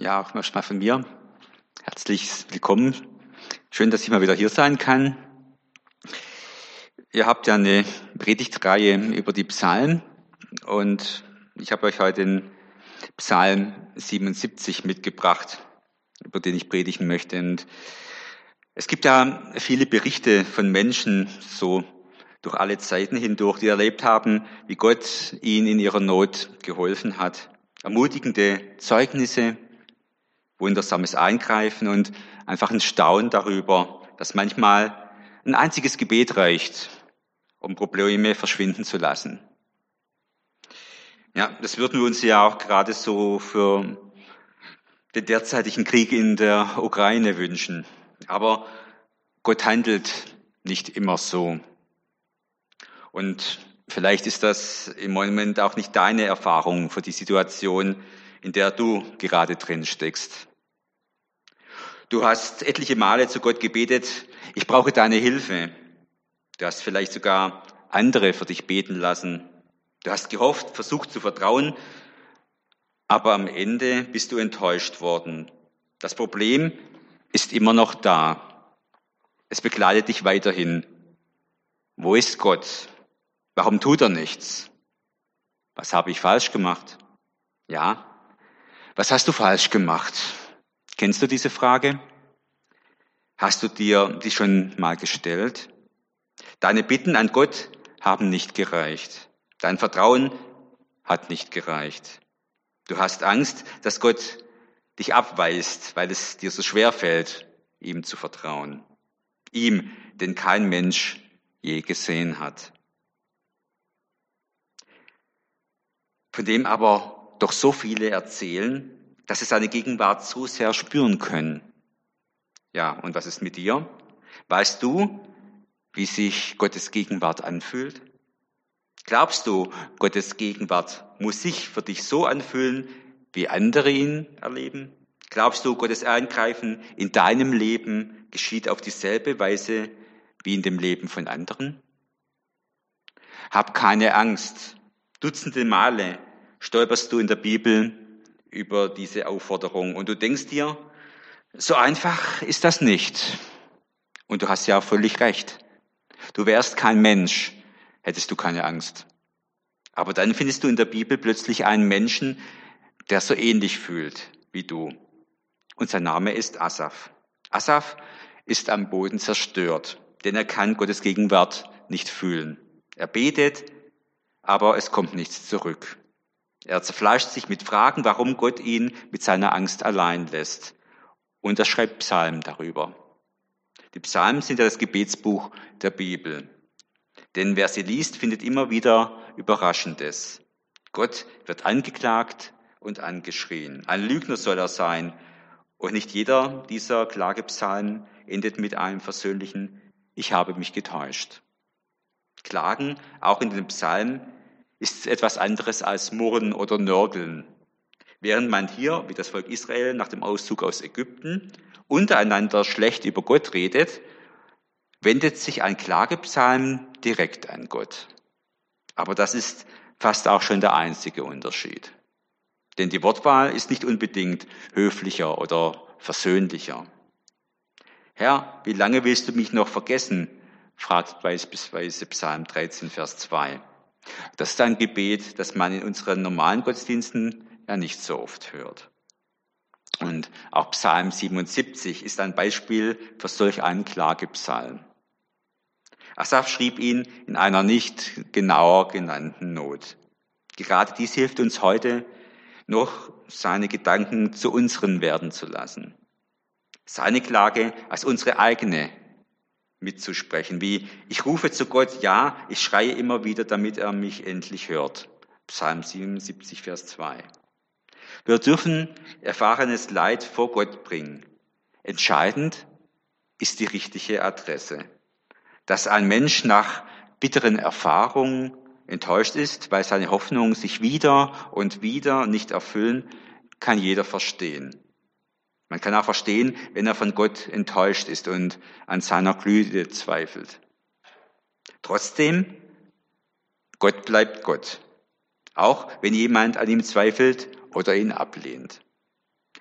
Ja, auch erstmal von mir. Herzlich willkommen. Schön, dass ich mal wieder hier sein kann. Ihr habt ja eine Predigtreihe über die Psalmen und ich habe euch heute den Psalm 77 mitgebracht, über den ich predigen möchte. Und es gibt ja viele Berichte von Menschen, so durch alle Zeiten hindurch, die erlebt haben, wie Gott ihnen in ihrer Not geholfen hat. Ermutigende Zeugnisse, wundersames Eingreifen und einfach ein Staunen darüber, dass manchmal ein einziges Gebet reicht, um Probleme verschwinden zu lassen. Ja, das würden wir uns ja auch gerade so für den derzeitigen Krieg in der Ukraine wünschen. Aber Gott handelt nicht immer so. Und vielleicht ist das im Moment auch nicht deine Erfahrung für die Situation, in der du gerade drin steckst. Du hast etliche Male zu Gott gebetet, ich brauche deine Hilfe. Du hast vielleicht sogar andere für dich beten lassen. Du hast gehofft, versucht zu vertrauen, aber am Ende bist du enttäuscht worden. Das Problem ist immer noch da. Es begleitet dich weiterhin. Wo ist Gott? Warum tut er nichts? Was habe ich falsch gemacht? Ja. Was hast du falsch gemacht? Kennst du diese Frage? Hast du dir die schon mal gestellt? Deine Bitten an Gott haben nicht gereicht. Dein Vertrauen hat nicht gereicht. Du hast Angst, dass Gott dich abweist, weil es dir so schwer fällt, ihm zu vertrauen. Ihm, den kein Mensch je gesehen hat. Von dem aber doch so viele erzählen, dass sie seine Gegenwart so sehr spüren können. Ja, und was ist mit dir? Weißt du, wie sich Gottes Gegenwart anfühlt? Glaubst du, Gottes Gegenwart muss sich für dich so anfühlen, wie andere ihn erleben? Glaubst du, Gottes Eingreifen in deinem Leben geschieht auf dieselbe Weise wie in dem Leben von anderen? Hab keine Angst. Dutzende Male stolperst du in der Bibel über diese Aufforderung. Und du denkst dir, so einfach ist das nicht. Und du hast ja völlig recht. Du wärst kein Mensch, hättest du keine Angst. Aber dann findest du in der Bibel plötzlich einen Menschen, der so ähnlich fühlt wie du. Und sein Name ist Asaf. Asaf ist am Boden zerstört, denn er kann Gottes Gegenwart nicht fühlen. Er betet, aber es kommt nichts zurück. Er zerfleischt sich mit Fragen, warum Gott ihn mit seiner Angst allein lässt. Und er schreibt Psalmen darüber. Die Psalmen sind ja das Gebetsbuch der Bibel. Denn wer sie liest, findet immer wieder Überraschendes. Gott wird angeklagt und angeschrien. Ein Lügner soll er sein. Und nicht jeder dieser Klagepsalmen endet mit einem versöhnlichen Ich habe mich getäuscht. Klagen, auch in den Psalmen, ist etwas anderes als Murren oder Nörgeln. Während man hier, wie das Volk Israel nach dem Auszug aus Ägypten, untereinander schlecht über Gott redet, wendet sich ein Klagepsalm direkt an Gott. Aber das ist fast auch schon der einzige Unterschied. Denn die Wortwahl ist nicht unbedingt höflicher oder versöhnlicher. Herr, wie lange willst du mich noch vergessen? fragt beispielsweise Psalm 13, Vers 2. Das ist ein Gebet, das man in unseren normalen Gottesdiensten ja nicht so oft hört. Und auch Psalm 77 ist ein Beispiel für solch einen Klagepsalm. Asaf schrieb ihn in einer nicht genauer genannten Not. Gerade dies hilft uns heute noch, seine Gedanken zu unseren werden zu lassen. Seine Klage als unsere eigene mitzusprechen, wie ich rufe zu Gott, ja, ich schreie immer wieder, damit er mich endlich hört. Psalm 77, Vers 2. Wir dürfen erfahrenes Leid vor Gott bringen. Entscheidend ist die richtige Adresse. Dass ein Mensch nach bitteren Erfahrungen enttäuscht ist, weil seine Hoffnungen sich wieder und wieder nicht erfüllen, kann jeder verstehen. Man kann auch verstehen, wenn er von Gott enttäuscht ist und an seiner Glüte zweifelt. Trotzdem, Gott bleibt Gott. Auch wenn jemand an ihm zweifelt oder ihn ablehnt.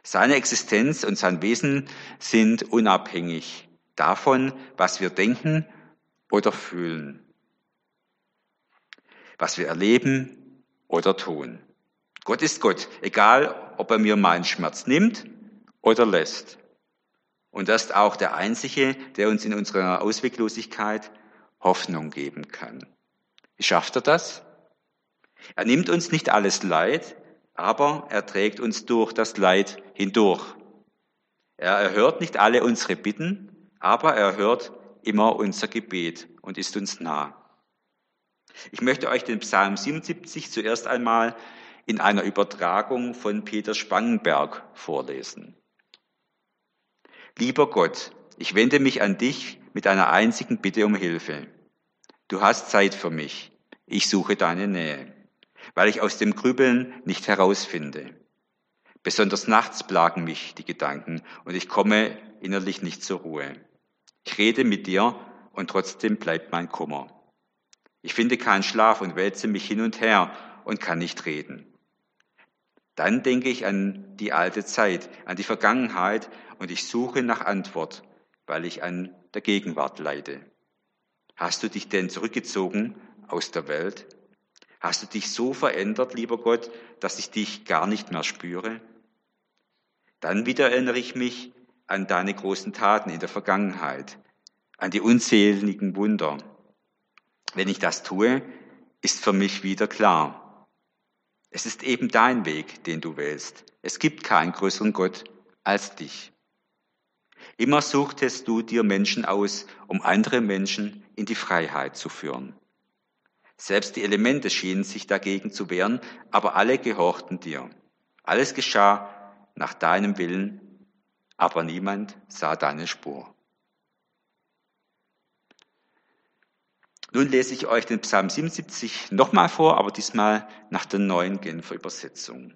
Seine Existenz und sein Wesen sind unabhängig davon, was wir denken oder fühlen, was wir erleben oder tun. Gott ist Gott, egal ob er mir meinen Schmerz nimmt oder lässt. Und das ist auch der Einzige, der uns in unserer Ausweglosigkeit Hoffnung geben kann. Wie schafft er das? Er nimmt uns nicht alles Leid, aber er trägt uns durch das Leid hindurch. Er erhört nicht alle unsere Bitten, aber er hört immer unser Gebet und ist uns nah. Ich möchte euch den Psalm 77 zuerst einmal in einer Übertragung von Peter Spangenberg vorlesen. Lieber Gott, ich wende mich an dich mit einer einzigen Bitte um Hilfe. Du hast Zeit für mich. Ich suche deine Nähe, weil ich aus dem Grübeln nicht herausfinde. Besonders nachts plagen mich die Gedanken und ich komme innerlich nicht zur Ruhe. Ich rede mit dir und trotzdem bleibt mein Kummer. Ich finde keinen Schlaf und wälze mich hin und her und kann nicht reden. Dann denke ich an die alte Zeit, an die Vergangenheit und ich suche nach Antwort, weil ich an der Gegenwart leide. Hast du dich denn zurückgezogen aus der Welt? Hast du dich so verändert, lieber Gott, dass ich dich gar nicht mehr spüre? Dann wieder erinnere ich mich an deine großen Taten in der Vergangenheit, an die unzähligen Wunder. Wenn ich das tue, ist für mich wieder klar. Es ist eben dein Weg, den du wählst. Es gibt keinen größeren Gott als dich. Immer suchtest du dir Menschen aus, um andere Menschen in die Freiheit zu führen. Selbst die Elemente schienen sich dagegen zu wehren, aber alle gehorchten dir. Alles geschah nach deinem Willen, aber niemand sah deine Spur. Nun lese ich euch den Psalm 77 nochmal vor, aber diesmal nach der neuen Genfer Übersetzung.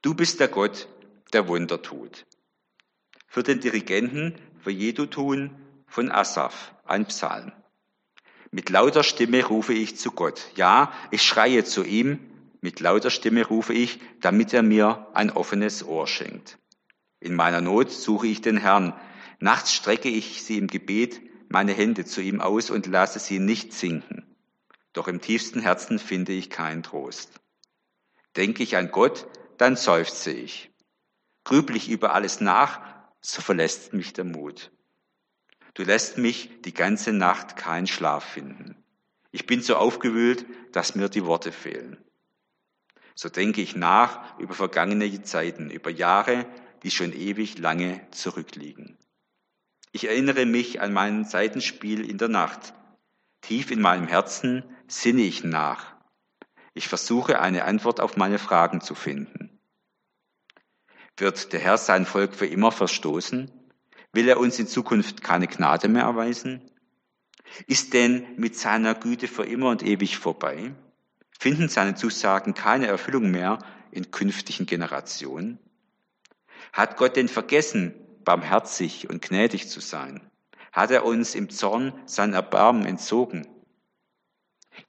Du bist der Gott, der Wunder tut. Für den Dirigenten für Jedutun von Asaf, ein Psalm. Mit lauter Stimme rufe ich zu Gott. Ja, ich schreie zu ihm. Mit lauter Stimme rufe ich, damit er mir ein offenes Ohr schenkt. In meiner Not suche ich den Herrn. Nachts strecke ich sie im Gebet meine Hände zu ihm aus und lasse sie nicht sinken. Doch im tiefsten Herzen finde ich keinen Trost. Denke ich an Gott, dann seufze ich. Grübel ich über alles nach, so verlässt mich der Mut. Du lässt mich die ganze Nacht keinen Schlaf finden. Ich bin so aufgewühlt, dass mir die Worte fehlen. So denke ich nach über vergangene Zeiten, über Jahre, die schon ewig lange zurückliegen. Ich erinnere mich an mein Seitenspiel in der Nacht. Tief in meinem Herzen sinne ich nach. Ich versuche eine Antwort auf meine Fragen zu finden. Wird der Herr sein Volk für immer verstoßen? Will er uns in Zukunft keine Gnade mehr erweisen? Ist denn mit seiner Güte für immer und ewig vorbei? Finden seine Zusagen keine Erfüllung mehr in künftigen Generationen? Hat Gott denn vergessen, barmherzig und gnädig zu sein? Hat er uns im Zorn sein Erbarmen entzogen?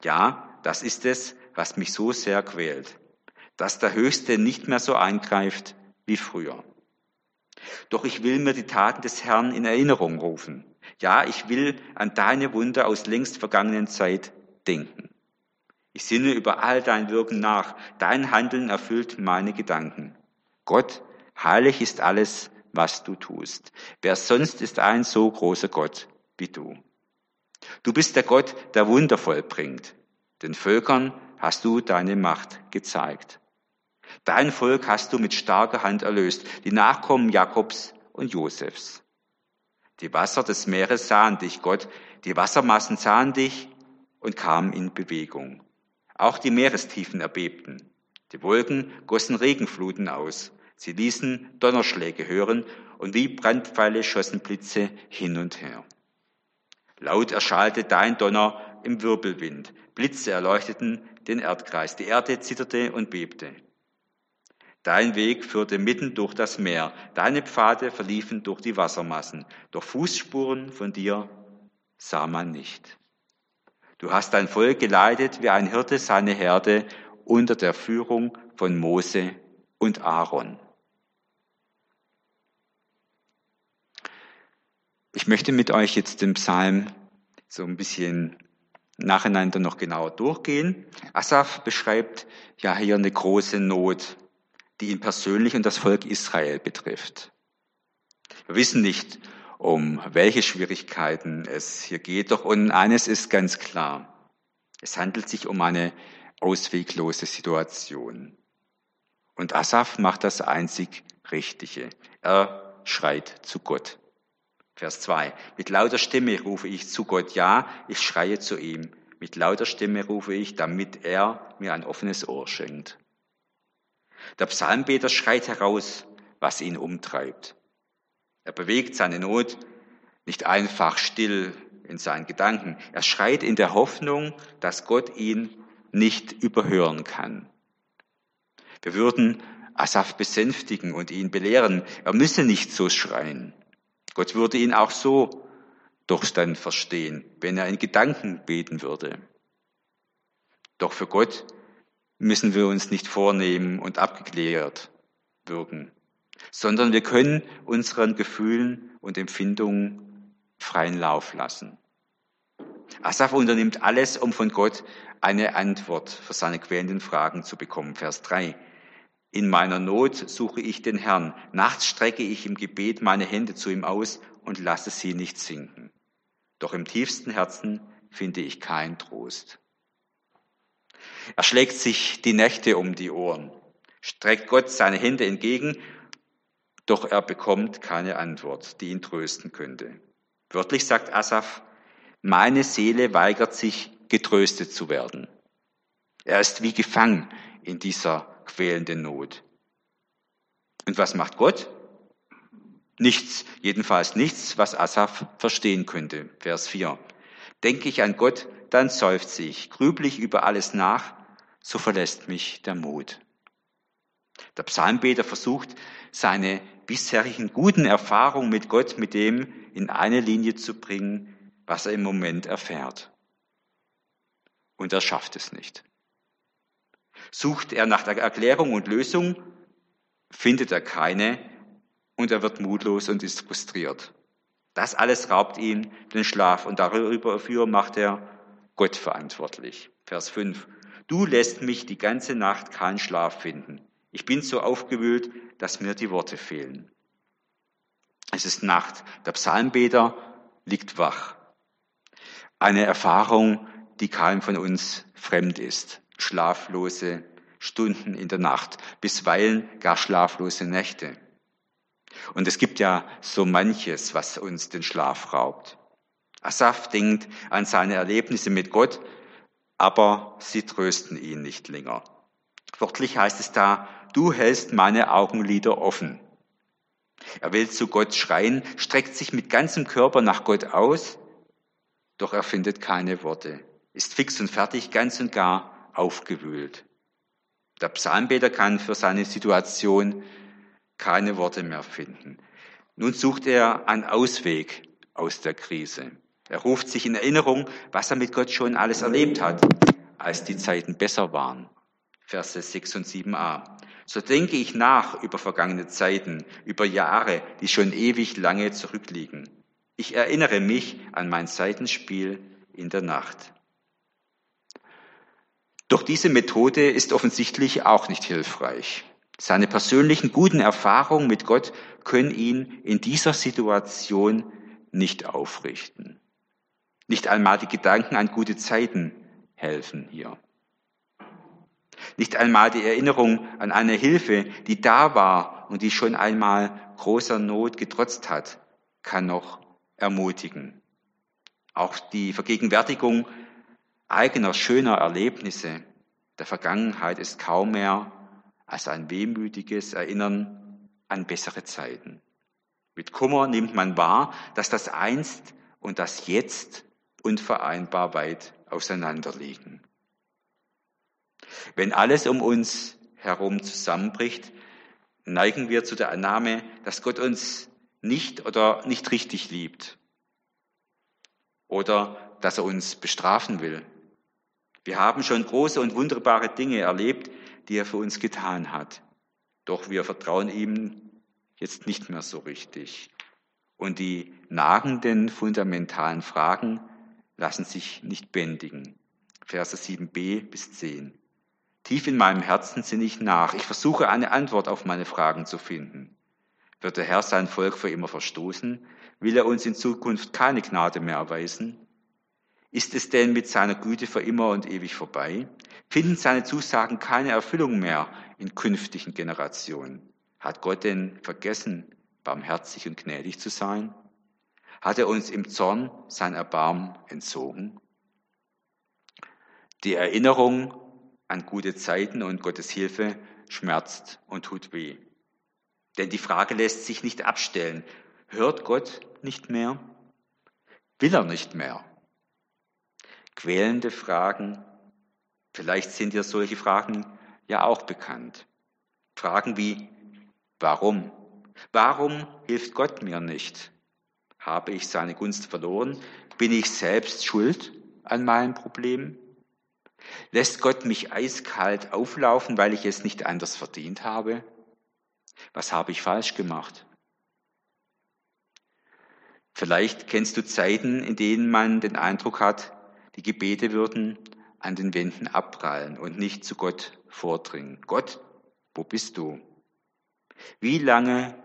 Ja, das ist es, was mich so sehr quält, dass der Höchste nicht mehr so eingreift wie früher. Doch ich will mir die Taten des Herrn in Erinnerung rufen. Ja, ich will an deine Wunder aus längst vergangenen Zeit denken. Ich sinne über all dein Wirken nach. Dein Handeln erfüllt meine Gedanken. Gott, heilig ist alles, was du tust. Wer sonst ist ein so großer Gott wie du? Du bist der Gott, der Wunder vollbringt. Den Völkern hast du deine Macht gezeigt. Dein Volk hast du mit starker Hand erlöst, die Nachkommen Jakobs und Josefs. Die Wasser des Meeres sahen dich, Gott, die Wassermassen sahen dich und kamen in Bewegung. Auch die Meerestiefen erbebten. Die Wolken gossen Regenfluten aus. Sie ließen Donnerschläge hören und wie Brandpfeile schossen Blitze hin und her. Laut erschallte dein Donner im Wirbelwind. Blitze erleuchteten den Erdkreis. Die Erde zitterte und bebte. Dein Weg führte mitten durch das Meer. Deine Pfade verliefen durch die Wassermassen. Doch Fußspuren von dir sah man nicht. Du hast dein Volk geleitet wie ein Hirte seine Herde unter der Führung von Mose und Aaron. Ich möchte mit euch jetzt den Psalm so ein bisschen nacheinander noch genauer durchgehen. Asaf beschreibt ja hier eine große Not, die ihn persönlich und das Volk Israel betrifft. Wir wissen nicht, um welche Schwierigkeiten es hier geht, doch und eines ist ganz klar. Es handelt sich um eine ausweglose Situation. Und Asaf macht das einzig Richtige. Er schreit zu Gott. Vers 2. Mit lauter Stimme rufe ich zu Gott, ja, ich schreie zu ihm. Mit lauter Stimme rufe ich, damit er mir ein offenes Ohr schenkt. Der Psalmbeter schreit heraus, was ihn umtreibt. Er bewegt seine Not nicht einfach still in seinen Gedanken. Er schreit in der Hoffnung, dass Gott ihn nicht überhören kann. Wir würden Asaf besänftigen und ihn belehren, er müsse nicht so schreien. Gott würde ihn auch so doch dann verstehen, wenn er in Gedanken beten würde. Doch für Gott müssen wir uns nicht vornehmen und abgeklärt wirken, sondern wir können unseren Gefühlen und Empfindungen freien Lauf lassen. Asaf unternimmt alles, um von Gott eine Antwort für seine quälenden Fragen zu bekommen. Vers 3. In meiner Not suche ich den Herrn. Nachts strecke ich im Gebet meine Hände zu ihm aus und lasse sie nicht sinken. Doch im tiefsten Herzen finde ich keinen Trost. Er schlägt sich die Nächte um die Ohren, streckt Gott seine Hände entgegen, doch er bekommt keine Antwort, die ihn trösten könnte. Wörtlich sagt Asaf, meine Seele weigert sich, getröstet zu werden. Er ist wie gefangen in dieser quälende Not. Und was macht Gott? Nichts, jedenfalls nichts, was Asaf verstehen könnte. Vers 4. Denke ich an Gott, dann seufze ich, grüble ich über alles nach, so verlässt mich der Mut. Der Psalmbeter versucht, seine bisherigen guten Erfahrungen mit Gott mit dem in eine Linie zu bringen, was er im Moment erfährt. Und er schafft es nicht. Sucht er nach der Erklärung und Lösung, findet er keine und er wird mutlos und ist frustriert. Das alles raubt ihm den Schlaf und darüber macht er Gott verantwortlich. Vers 5. Du lässt mich die ganze Nacht keinen Schlaf finden. Ich bin so aufgewühlt, dass mir die Worte fehlen. Es ist Nacht. Der Psalmbeter liegt wach. Eine Erfahrung, die keinem von uns fremd ist schlaflose Stunden in der Nacht, bisweilen gar schlaflose Nächte. Und es gibt ja so manches, was uns den Schlaf raubt. Asaf denkt an seine Erlebnisse mit Gott, aber sie trösten ihn nicht länger. Wörtlich heißt es da, du hältst meine Augenlider offen. Er will zu Gott schreien, streckt sich mit ganzem Körper nach Gott aus, doch er findet keine Worte, ist fix und fertig, ganz und gar aufgewühlt. Der Psalmbeter kann für seine Situation keine Worte mehr finden. Nun sucht er einen Ausweg aus der Krise. Er ruft sich in Erinnerung, was er mit Gott schon alles erlebt hat, als die Zeiten besser waren. Verse 6 und 7a. So denke ich nach über vergangene Zeiten, über Jahre, die schon ewig lange zurückliegen. Ich erinnere mich an mein Seitenspiel in der Nacht. Doch diese Methode ist offensichtlich auch nicht hilfreich. Seine persönlichen guten Erfahrungen mit Gott können ihn in dieser Situation nicht aufrichten. Nicht einmal die Gedanken an gute Zeiten helfen hier. Nicht einmal die Erinnerung an eine Hilfe, die da war und die schon einmal großer Not getrotzt hat, kann noch ermutigen. Auch die Vergegenwärtigung eigener schöner Erlebnisse der Vergangenheit ist kaum mehr als ein wehmütiges Erinnern an bessere Zeiten. Mit Kummer nimmt man wahr, dass das Einst und das Jetzt unvereinbar weit auseinanderliegen. Wenn alles um uns herum zusammenbricht, neigen wir zu der Annahme, dass Gott uns nicht oder nicht richtig liebt oder dass er uns bestrafen will. Wir haben schon große und wunderbare Dinge erlebt, die er für uns getan hat. Doch wir vertrauen ihm jetzt nicht mehr so richtig. Und die nagenden, fundamentalen Fragen lassen sich nicht bändigen. Verse 7b bis 10. Tief in meinem Herzen sinne ich nach. Ich versuche eine Antwort auf meine Fragen zu finden. Wird der Herr sein Volk für immer verstoßen? Will er uns in Zukunft keine Gnade mehr erweisen? Ist es denn mit seiner Güte für immer und ewig vorbei? Finden seine Zusagen keine Erfüllung mehr in künftigen Generationen? Hat Gott denn vergessen, barmherzig und gnädig zu sein? Hat er uns im Zorn sein Erbarmen entzogen? Die Erinnerung an gute Zeiten und Gottes Hilfe schmerzt und tut weh. Denn die Frage lässt sich nicht abstellen. Hört Gott nicht mehr? Will er nicht mehr? Quälende Fragen. Vielleicht sind dir solche Fragen ja auch bekannt. Fragen wie, warum? Warum hilft Gott mir nicht? Habe ich seine Gunst verloren? Bin ich selbst schuld an meinen Problemen? Lässt Gott mich eiskalt auflaufen, weil ich es nicht anders verdient habe? Was habe ich falsch gemacht? Vielleicht kennst du Zeiten, in denen man den Eindruck hat, die Gebete würden an den Wänden abprallen und nicht zu Gott vordringen. Gott, wo bist du? Wie lange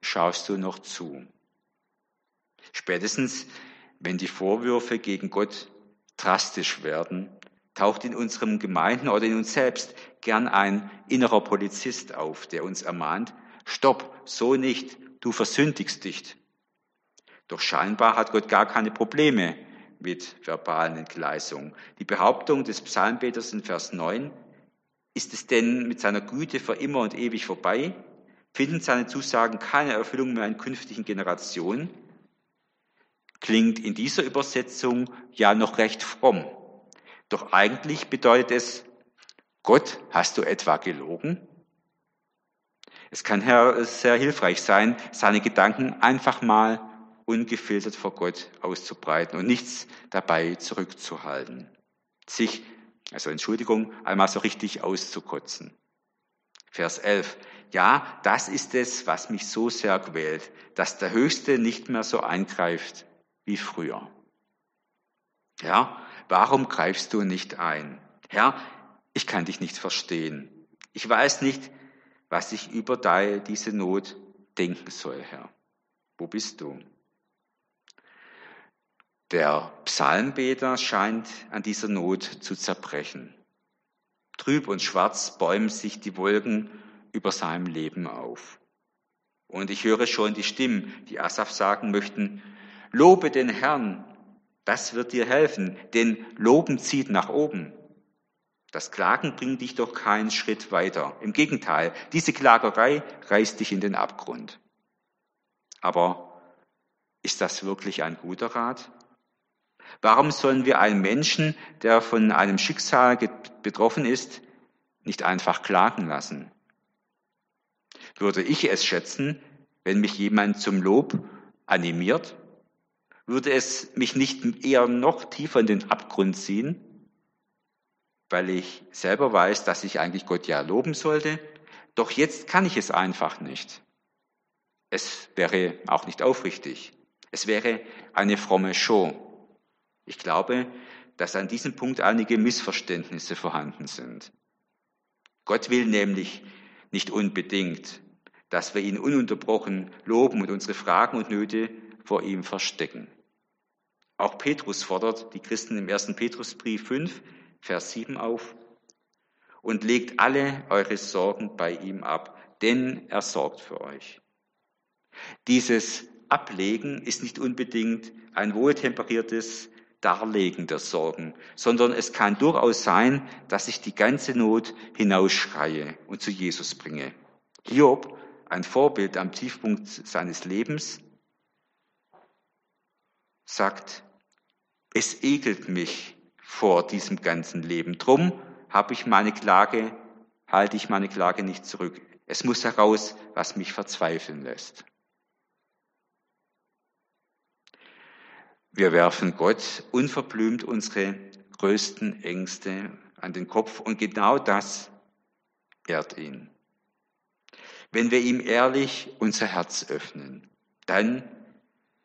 schaust du noch zu? Spätestens, wenn die Vorwürfe gegen Gott drastisch werden, taucht in unseren Gemeinden oder in uns selbst gern ein innerer Polizist auf, der uns ermahnt, stopp, so nicht, du versündigst dich. Doch scheinbar hat Gott gar keine Probleme mit verbalen Entgleisungen. Die Behauptung des Psalmbeters in Vers 9, ist es denn mit seiner Güte für immer und ewig vorbei? Finden seine Zusagen keine Erfüllung mehr in künftigen Generationen? Klingt in dieser Übersetzung ja noch recht fromm. Doch eigentlich bedeutet es, Gott, hast du etwa gelogen? Es kann sehr hilfreich sein, seine Gedanken einfach mal ungefiltert vor Gott auszubreiten und nichts dabei zurückzuhalten. Sich, also Entschuldigung, einmal so richtig auszukotzen. Vers 11. Ja, das ist es, was mich so sehr quält, dass der Höchste nicht mehr so eingreift wie früher. Ja, warum greifst du nicht ein? Herr, ich kann dich nicht verstehen. Ich weiß nicht, was ich über diese Not denken soll, Herr. Wo bist du? Der Psalmbeter scheint an dieser Not zu zerbrechen. Trüb und schwarz bäumen sich die Wolken über seinem Leben auf. Und ich höre schon die Stimmen, die Asaf sagen möchten, lobe den Herrn, das wird dir helfen, denn Loben zieht nach oben. Das Klagen bringt dich doch keinen Schritt weiter. Im Gegenteil, diese Klagerei reißt dich in den Abgrund. Aber ist das wirklich ein guter Rat? Warum sollen wir einen Menschen, der von einem Schicksal betroffen ist, nicht einfach klagen lassen? Würde ich es schätzen, wenn mich jemand zum Lob animiert würde es mich nicht eher noch tiefer in den Abgrund ziehen, weil ich selber weiß, dass ich eigentlich Gott ja loben sollte, doch jetzt kann ich es einfach nicht. Es wäre auch nicht aufrichtig. Es wäre eine fromme Show. Ich glaube, dass an diesem Punkt einige Missverständnisse vorhanden sind. Gott will nämlich nicht unbedingt, dass wir ihn ununterbrochen loben und unsere Fragen und Nöte vor ihm verstecken. Auch Petrus fordert die Christen im ersten Petrusbrief 5, Vers 7 auf und legt alle eure Sorgen bei ihm ab, denn er sorgt für euch. Dieses Ablegen ist nicht unbedingt ein wohltemperiertes Darlegen der Sorgen, sondern es kann durchaus sein, dass ich die ganze Not hinausschreie und zu Jesus bringe. Hiob, ein Vorbild am Tiefpunkt seines Lebens, sagt, es ekelt mich vor diesem ganzen Leben. Drum habe ich meine Klage, halte ich meine Klage nicht zurück. Es muss heraus, was mich verzweifeln lässt. Wir werfen Gott unverblümt unsere größten Ängste an den Kopf und genau das ehrt ihn. Wenn wir ihm ehrlich unser Herz öffnen, dann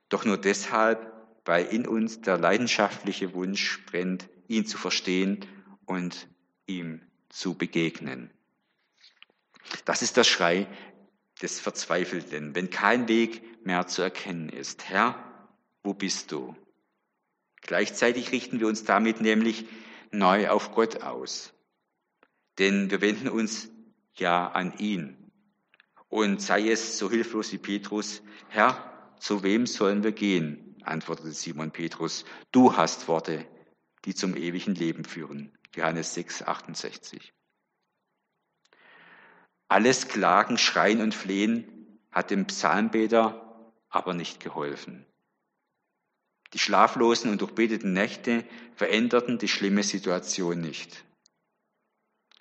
doch nur deshalb, weil in uns der leidenschaftliche Wunsch brennt, ihn zu verstehen und ihm zu begegnen. Das ist der Schrei des Verzweifelten, wenn kein Weg mehr zu erkennen ist. Herr, wo bist du? Gleichzeitig richten wir uns damit nämlich neu auf Gott aus. Denn wir wenden uns ja an ihn. Und sei es so hilflos wie Petrus, Herr, zu wem sollen wir gehen? antwortete Simon Petrus. Du hast Worte, die zum ewigen Leben führen. Johannes 6, 68. Alles Klagen, Schreien und Flehen hat dem Psalmbeter aber nicht geholfen. Die schlaflosen und durchbeteten Nächte veränderten die schlimme Situation nicht.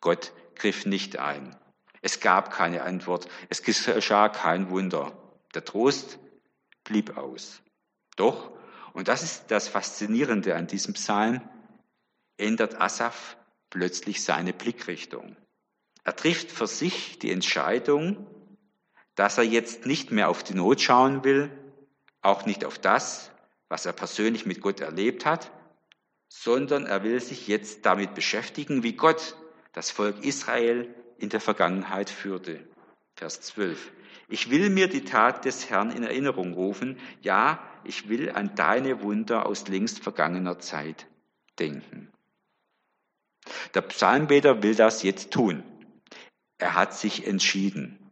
Gott griff nicht ein. Es gab keine Antwort. Es geschah kein Wunder. Der Trost blieb aus. Doch, und das ist das Faszinierende an diesem Psalm, ändert Asaf plötzlich seine Blickrichtung. Er trifft für sich die Entscheidung, dass er jetzt nicht mehr auf die Not schauen will, auch nicht auf das, was er persönlich mit Gott erlebt hat, sondern er will sich jetzt damit beschäftigen, wie Gott das Volk Israel in der Vergangenheit führte. Vers 12. Ich will mir die Tat des Herrn in Erinnerung rufen. Ja, ich will an deine Wunder aus längst vergangener Zeit denken. Der Psalmbeter will das jetzt tun. Er hat sich entschieden.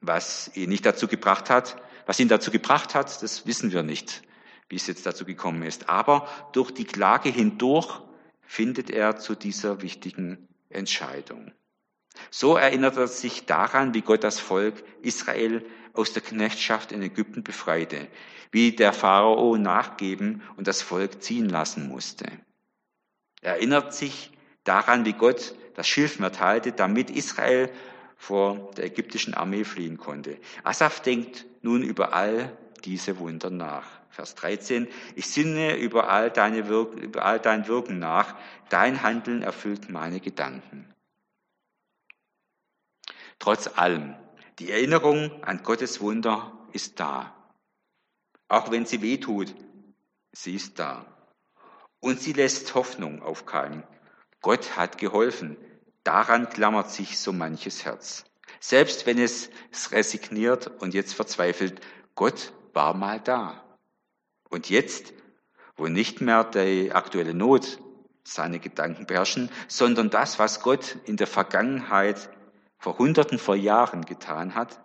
Was ihn nicht dazu gebracht hat, was ihn dazu gebracht hat, das wissen wir nicht, wie es jetzt dazu gekommen ist. Aber durch die Klage hindurch findet er zu dieser wichtigen Entscheidung. So erinnert er sich daran, wie Gott das Volk Israel aus der Knechtschaft in Ägypten befreite, wie der Pharao nachgeben und das Volk ziehen lassen musste. Er erinnert sich daran, wie Gott das Schilfmeer teilte, damit Israel vor der ägyptischen Armee fliehen konnte. Asaf denkt nun über all diese Wunder nach. Vers 13, ich sinne über all, deine Wirk über all dein Wirken nach, dein Handeln erfüllt meine Gedanken. Trotz allem, die Erinnerung an Gottes Wunder ist da. Auch wenn sie weh tut, sie ist da. Und sie lässt Hoffnung aufkeimen. Gott hat geholfen. Daran klammert sich so manches Herz. Selbst wenn es resigniert und jetzt verzweifelt, Gott war mal da. Und jetzt, wo nicht mehr die aktuelle Not seine Gedanken beherrschen, sondern das, was Gott in der Vergangenheit vor Hunderten vor Jahren getan hat,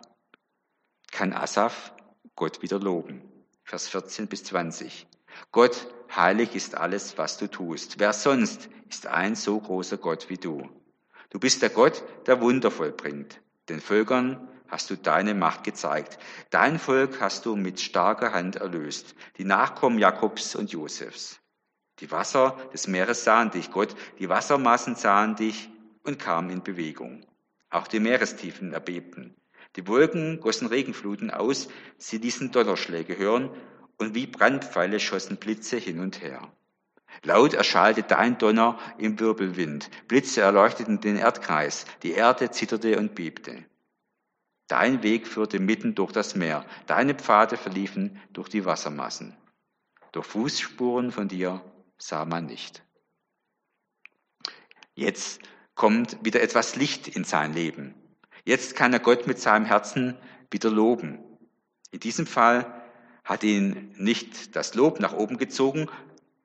kann Asaf Gott wieder loben. Vers 14 bis 20. Gott, heilig ist alles, was du tust. Wer sonst ist ein so großer Gott wie du? Du bist der Gott, der Wunder vollbringt. Den Völkern hast du deine Macht gezeigt. Dein Volk hast du mit starker Hand erlöst, die Nachkommen Jakobs und Josefs. Die Wasser des Meeres sahen dich, Gott, die Wassermassen sahen dich und kamen in Bewegung. Auch die Meerestiefen erbebten. Die Wolken gossen Regenfluten aus, sie ließen Donnerschläge hören und wie Brandpfeile schossen Blitze hin und her. Laut erschallte dein Donner im Wirbelwind, Blitze erleuchteten den Erdkreis, die Erde zitterte und bebte. Dein Weg führte mitten durch das Meer, deine Pfade verliefen durch die Wassermassen. Doch Fußspuren von dir sah man nicht. Jetzt kommt wieder etwas Licht in sein Leben. Jetzt kann er Gott mit seinem Herzen wieder loben. In diesem Fall hat ihn nicht das Lob nach oben gezogen,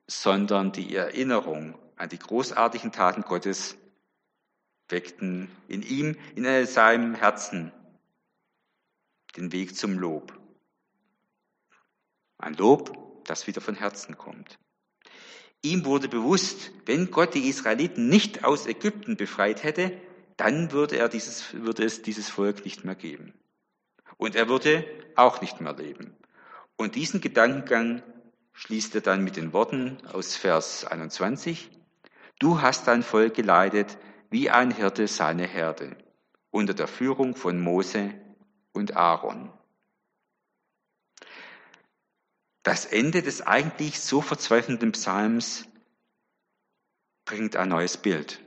sondern die Erinnerung an die großartigen Taten Gottes weckten in ihm, in seinem Herzen den Weg zum Lob. Ein Lob, das wieder von Herzen kommt. Ihm wurde bewusst, wenn Gott die Israeliten nicht aus Ägypten befreit hätte, dann würde, er dieses, würde es dieses Volk nicht mehr geben. Und er würde auch nicht mehr leben. Und diesen Gedankengang schließt er dann mit den Worten aus Vers 21. Du hast dein Volk geleitet wie ein Hirte seine Herde unter der Führung von Mose und Aaron. Das Ende des eigentlich so verzweifelnden Psalms bringt ein neues Bild.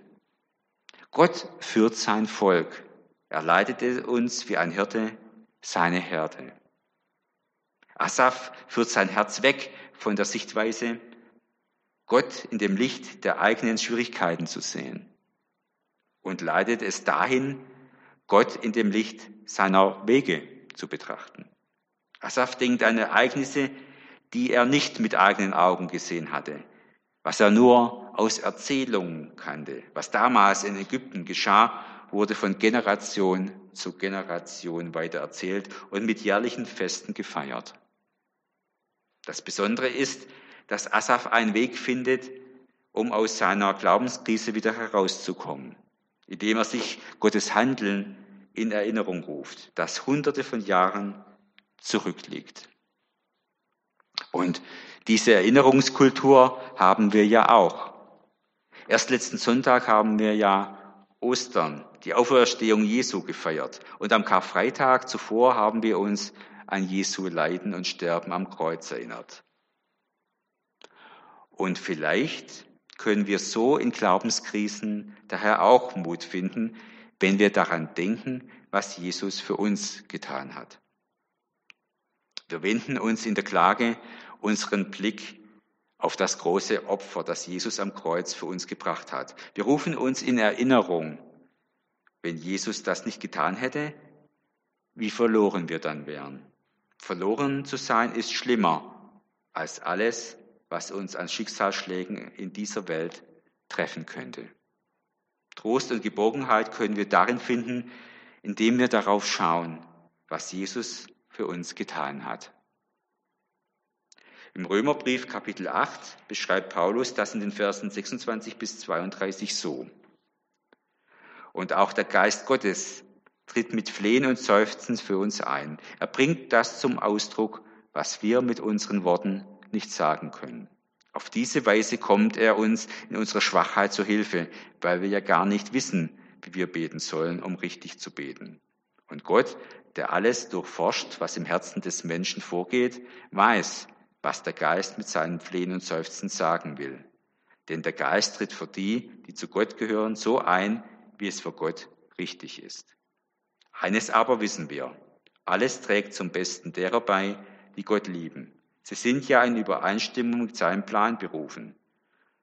Gott führt sein Volk. Er leitete uns wie ein Hirte seine Herde. Asaf führt sein Herz weg von der Sichtweise, Gott in dem Licht der eigenen Schwierigkeiten zu sehen und leitet es dahin, Gott in dem Licht seiner Wege zu betrachten. Asaf denkt an Ereignisse, die er nicht mit eigenen Augen gesehen hatte, was er nur aus Erzählungen kannte. Was damals in Ägypten geschah, wurde von Generation zu Generation weitererzählt und mit jährlichen Festen gefeiert. Das Besondere ist, dass Asaf einen Weg findet, um aus seiner Glaubenskrise wieder herauszukommen, indem er sich Gottes Handeln in Erinnerung ruft, das hunderte von Jahren zurückliegt. Und diese Erinnerungskultur haben wir ja auch. Erst letzten Sonntag haben wir ja Ostern, die Auferstehung Jesu gefeiert. Und am Karfreitag zuvor haben wir uns an Jesu Leiden und Sterben am Kreuz erinnert. Und vielleicht können wir so in Glaubenskrisen daher auch Mut finden, wenn wir daran denken, was Jesus für uns getan hat. Wir wenden uns in der Klage unseren Blick auf das große Opfer, das Jesus am Kreuz für uns gebracht hat. Wir rufen uns in Erinnerung, wenn Jesus das nicht getan hätte, wie verloren wir dann wären. Verloren zu sein ist schlimmer als alles, was uns an Schicksalsschlägen in dieser Welt treffen könnte. Trost und Geborgenheit können wir darin finden, indem wir darauf schauen, was Jesus für uns getan hat. Im Römerbrief Kapitel 8 beschreibt Paulus das in den Versen 26 bis 32 so. Und auch der Geist Gottes tritt mit Flehen und Seufzen für uns ein. Er bringt das zum Ausdruck, was wir mit unseren Worten nicht sagen können. Auf diese Weise kommt er uns in unserer Schwachheit zur Hilfe, weil wir ja gar nicht wissen, wie wir beten sollen, um richtig zu beten. Und Gott, der alles durchforscht, was im Herzen des Menschen vorgeht, weiß, was der Geist mit seinen Flehen und Seufzen sagen will. Denn der Geist tritt für die, die zu Gott gehören, so ein, wie es für Gott richtig ist. Eines aber wissen wir, alles trägt zum Besten derer bei, die Gott lieben. Sie sind ja in Übereinstimmung mit seinem Plan berufen.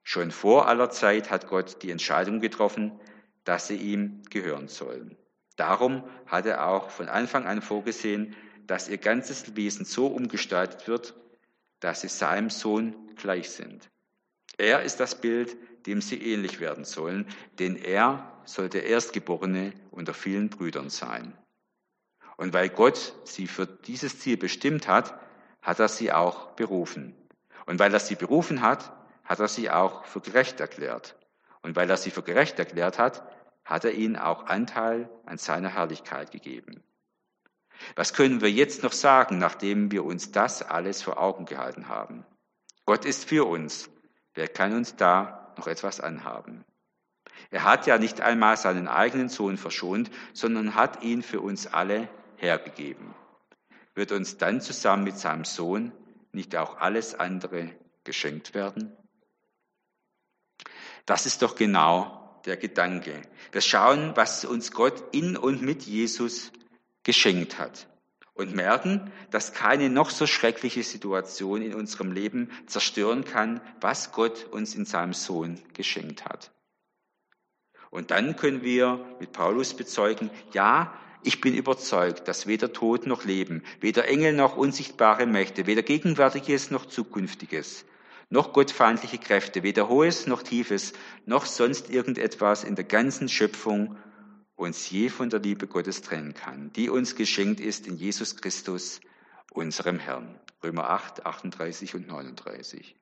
Schon vor aller Zeit hat Gott die Entscheidung getroffen, dass sie ihm gehören sollen. Darum hat er auch von Anfang an vorgesehen, dass ihr ganzes Wesen so umgestaltet wird, dass sie seinem Sohn gleich sind. Er ist das Bild, dem sie ähnlich werden sollen, denn er soll der Erstgeborene unter vielen Brüdern sein. Und weil Gott sie für dieses Ziel bestimmt hat, hat er sie auch berufen. Und weil er sie berufen hat, hat er sie auch für gerecht erklärt. Und weil er sie für gerecht erklärt hat, hat er ihnen auch Anteil an seiner Herrlichkeit gegeben. Was können wir jetzt noch sagen, nachdem wir uns das alles vor Augen gehalten haben? Gott ist für uns. Wer kann uns da noch etwas anhaben? Er hat ja nicht einmal seinen eigenen Sohn verschont, sondern hat ihn für uns alle hergegeben. Wird uns dann zusammen mit seinem Sohn nicht auch alles andere geschenkt werden? Das ist doch genau der Gedanke. Wir schauen, was uns Gott in und mit Jesus geschenkt hat und merken, dass keine noch so schreckliche Situation in unserem Leben zerstören kann, was Gott uns in seinem Sohn geschenkt hat. Und dann können wir mit Paulus bezeugen, ja, ich bin überzeugt, dass weder Tod noch Leben, weder Engel noch unsichtbare Mächte, weder Gegenwärtiges noch Zukünftiges, noch gottfeindliche Kräfte, weder Hohes noch Tiefes, noch sonst irgendetwas in der ganzen Schöpfung uns je von der Liebe Gottes trennen kann, die uns geschenkt ist in Jesus Christus, unserem Herrn. Römer 8, 38 und 39.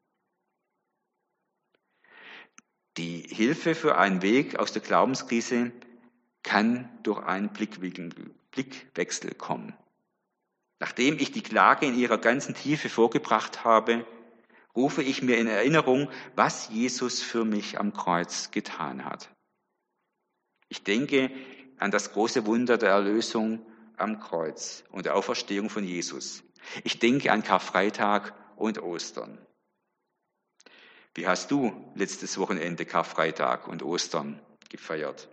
Die Hilfe für einen Weg aus der Glaubenskrise kann durch einen Blickwechsel kommen. Nachdem ich die Klage in ihrer ganzen Tiefe vorgebracht habe, rufe ich mir in Erinnerung, was Jesus für mich am Kreuz getan hat. Ich denke an das große Wunder der Erlösung am Kreuz und der Auferstehung von Jesus. Ich denke an Karfreitag und Ostern. Wie hast du letztes Wochenende Karfreitag und Ostern gefeiert?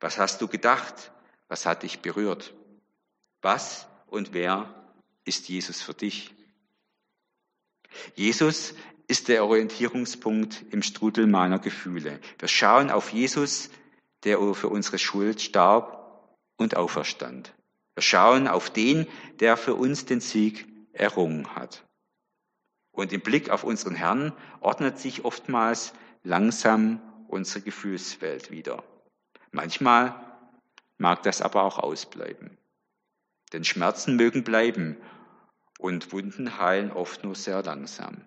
Was hast du gedacht? Was hat dich berührt? Was und wer ist Jesus für dich? Jesus ist der Orientierungspunkt im Strudel meiner Gefühle. Wir schauen auf Jesus, der für unsere Schuld starb und auferstand. Wir schauen auf den, der für uns den Sieg errungen hat. Und im Blick auf unseren Herrn ordnet sich oftmals langsam unsere Gefühlswelt wieder. Manchmal mag das aber auch ausbleiben. Denn Schmerzen mögen bleiben und Wunden heilen oft nur sehr langsam.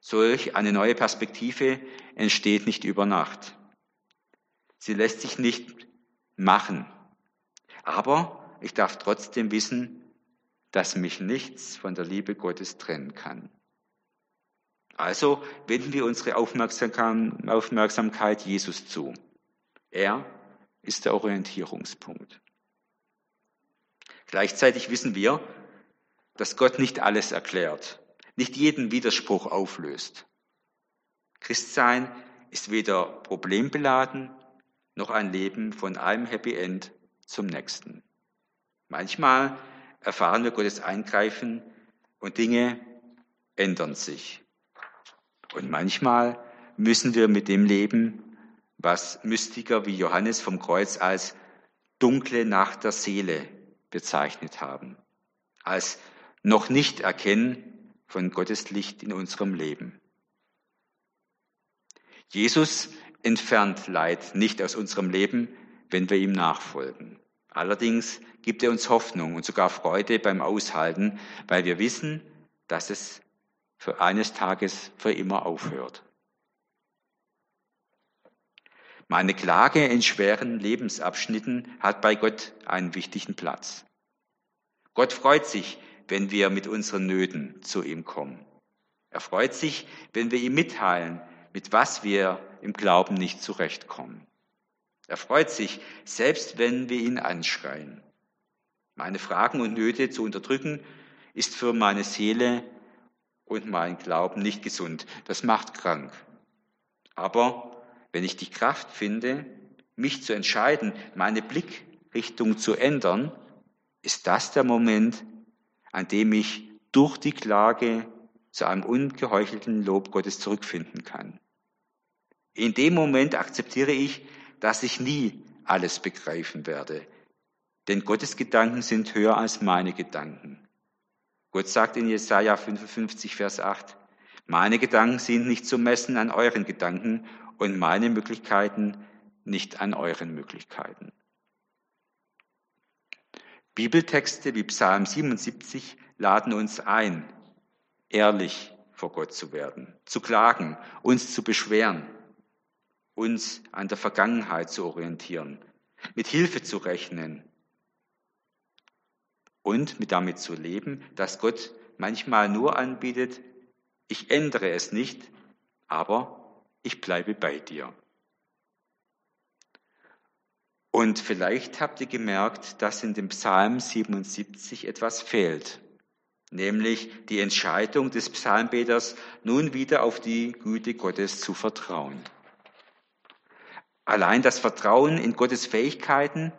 Solch eine neue Perspektive entsteht nicht über Nacht. Sie lässt sich nicht machen. Aber ich darf trotzdem wissen, dass mich nichts von der Liebe Gottes trennen kann. Also wenden wir unsere Aufmerksamkeit Jesus zu. Er ist der Orientierungspunkt. Gleichzeitig wissen wir, dass Gott nicht alles erklärt, nicht jeden Widerspruch auflöst. Christsein ist weder problembeladen noch ein Leben von einem Happy End zum nächsten. Manchmal erfahren wir Gottes Eingreifen und Dinge ändern sich. Und manchmal müssen wir mit dem leben, was Mystiker wie Johannes vom Kreuz als dunkle Nacht der Seele bezeichnet haben, als noch nicht erkennen von Gottes Licht in unserem Leben. Jesus entfernt Leid nicht aus unserem Leben, wenn wir ihm nachfolgen. Allerdings gibt er uns Hoffnung und sogar Freude beim Aushalten, weil wir wissen, dass es für eines Tages für immer aufhört. Meine Klage in schweren Lebensabschnitten hat bei Gott einen wichtigen Platz. Gott freut sich, wenn wir mit unseren Nöten zu ihm kommen. Er freut sich, wenn wir ihm mitteilen, mit was wir im Glauben nicht zurechtkommen. Er freut sich, selbst wenn wir ihn anschreien. Meine Fragen und Nöte zu unterdrücken, ist für meine Seele und meinen Glauben nicht gesund. Das macht krank. Aber wenn ich die Kraft finde, mich zu entscheiden, meine Blickrichtung zu ändern, ist das der Moment, an dem ich durch die Klage zu einem ungeheuchelten Lob Gottes zurückfinden kann. In dem Moment akzeptiere ich, dass ich nie alles begreifen werde. Denn Gottes Gedanken sind höher als meine Gedanken. Gott sagt in Jesaja 55, Vers 8, meine Gedanken sind nicht zu messen an euren Gedanken und meine Möglichkeiten nicht an euren Möglichkeiten. Bibeltexte wie Psalm 77 laden uns ein, ehrlich vor Gott zu werden, zu klagen, uns zu beschweren, uns an der Vergangenheit zu orientieren, mit Hilfe zu rechnen und mit damit zu leben, dass Gott manchmal nur anbietet, ich ändere es nicht, aber ich bleibe bei dir. Und vielleicht habt ihr gemerkt, dass in dem Psalm 77 etwas fehlt, nämlich die Entscheidung des Psalmbeters, nun wieder auf die Güte Gottes zu vertrauen. Allein das Vertrauen in Gottes Fähigkeiten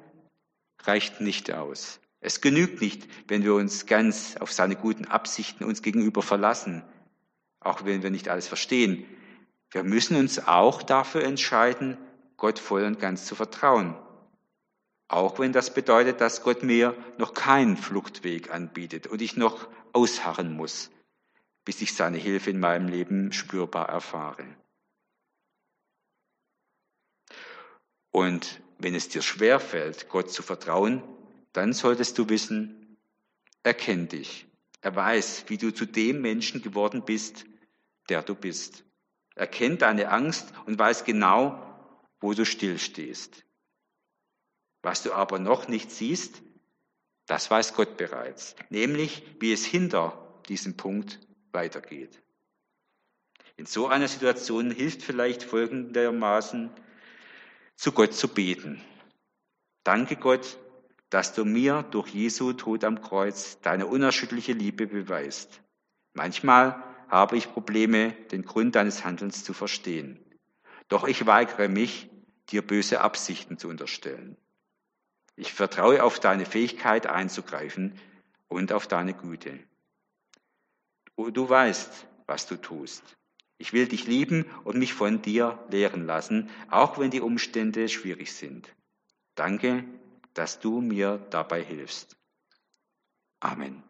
reicht nicht aus. Es genügt nicht, wenn wir uns ganz auf seine guten Absichten uns gegenüber verlassen, auch wenn wir nicht alles verstehen. Wir müssen uns auch dafür entscheiden, Gott voll und ganz zu vertrauen. Auch wenn das bedeutet, dass Gott mir noch keinen Fluchtweg anbietet und ich noch ausharren muss, bis ich seine Hilfe in meinem Leben spürbar erfahre. Und wenn es dir schwer fällt, Gott zu vertrauen, dann solltest du wissen, er kennt dich. Er weiß, wie du zu dem Menschen geworden bist, der du bist. Er kennt deine Angst und weiß genau, wo du stillstehst. Was du aber noch nicht siehst, das weiß Gott bereits, nämlich wie es hinter diesem Punkt weitergeht. In so einer Situation hilft vielleicht folgendermaßen, zu Gott zu beten. Danke Gott, dass du mir durch Jesu Tod am Kreuz deine unerschütterliche Liebe beweist. Manchmal habe ich Probleme, den Grund deines Handelns zu verstehen. Doch ich weigere mich, dir böse Absichten zu unterstellen. Ich vertraue auf deine Fähigkeit einzugreifen und auf deine Güte. Du weißt, was du tust. Ich will dich lieben und mich von dir lehren lassen, auch wenn die Umstände schwierig sind. Danke, dass du mir dabei hilfst. Amen.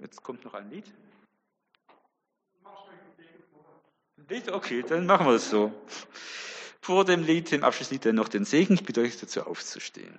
Jetzt kommt noch ein Lied. Lied? Okay, dann machen wir es so. Vor dem Lied, dem Abschlusslied, dann noch den Segen. Ich bitte euch dazu aufzustehen.